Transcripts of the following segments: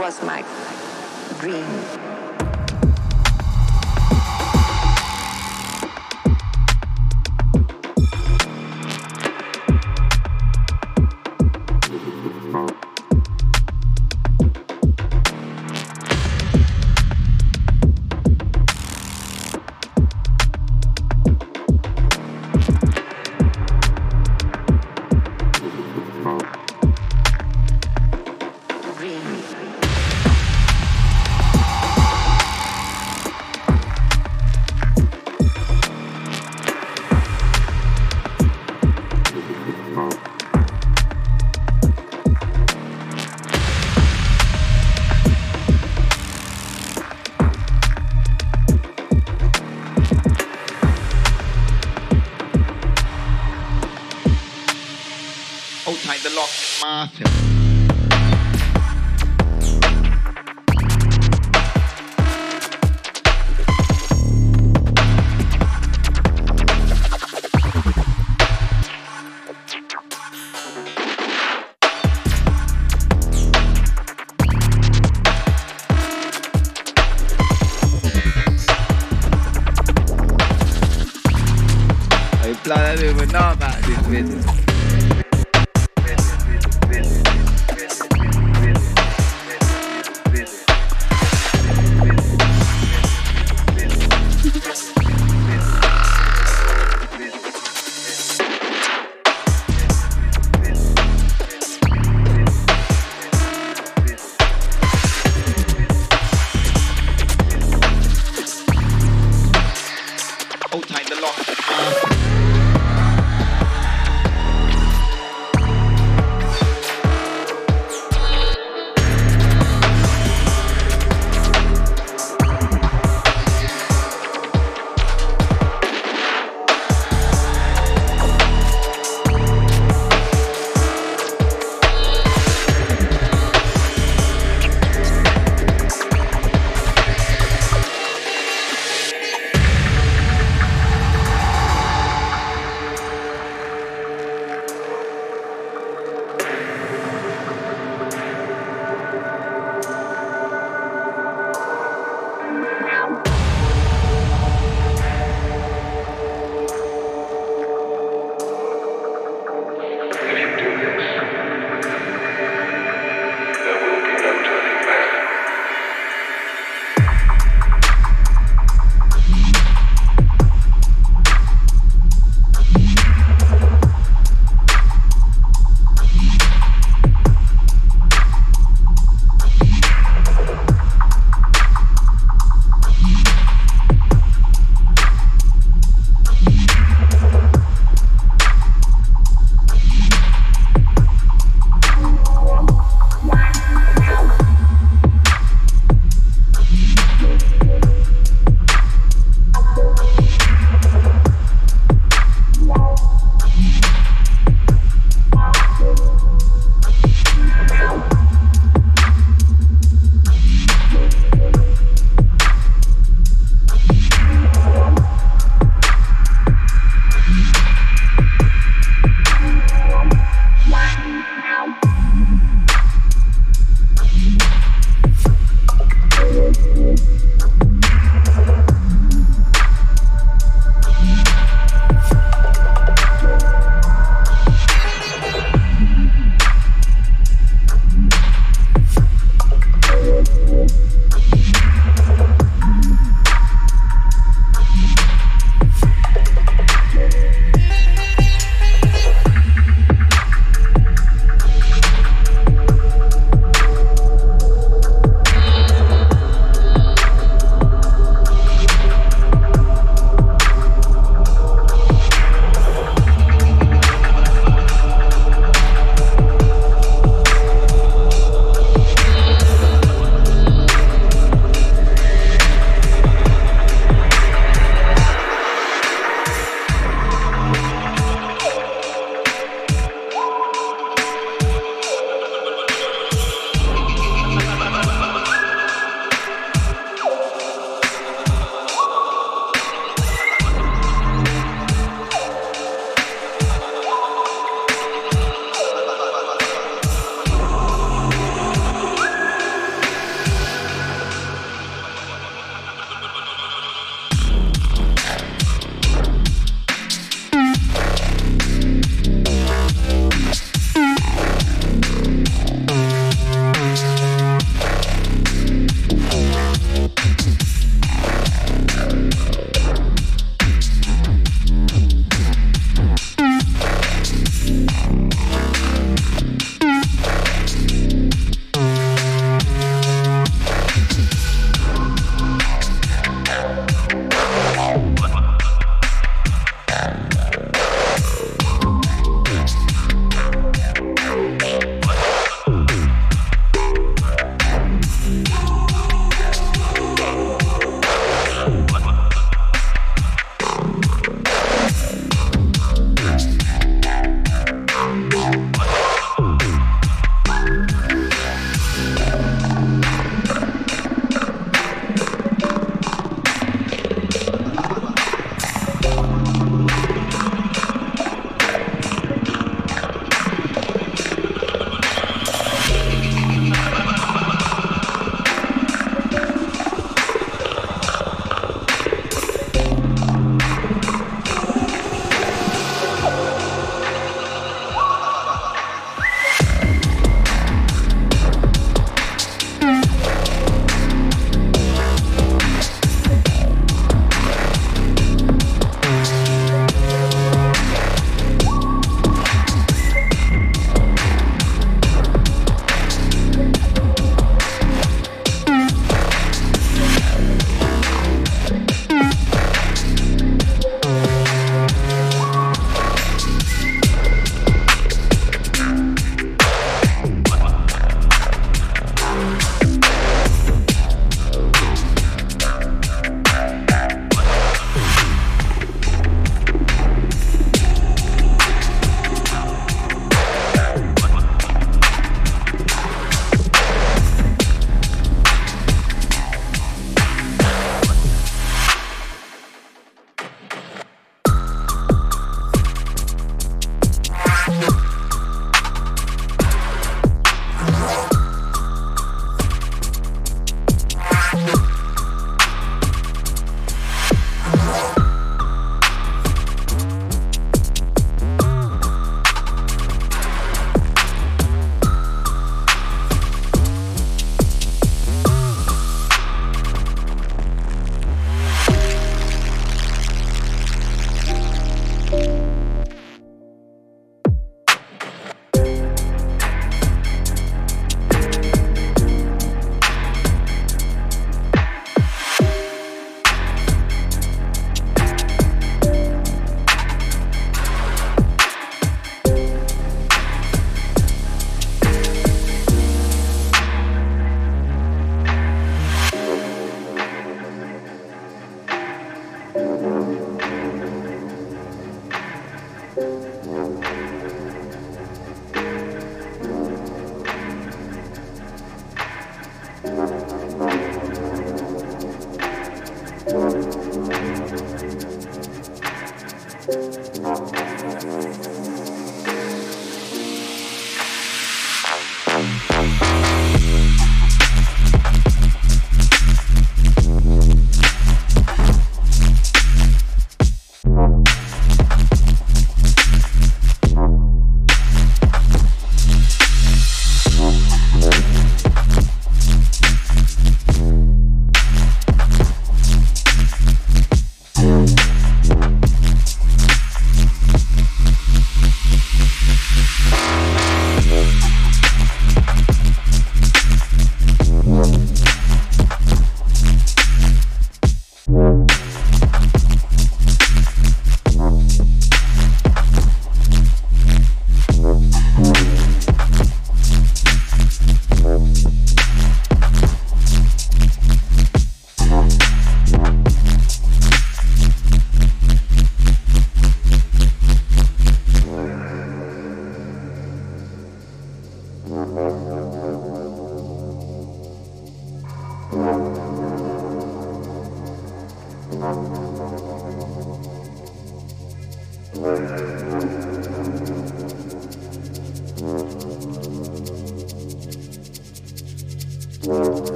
was my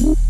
you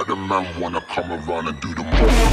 Why the man wanna come around and do the most?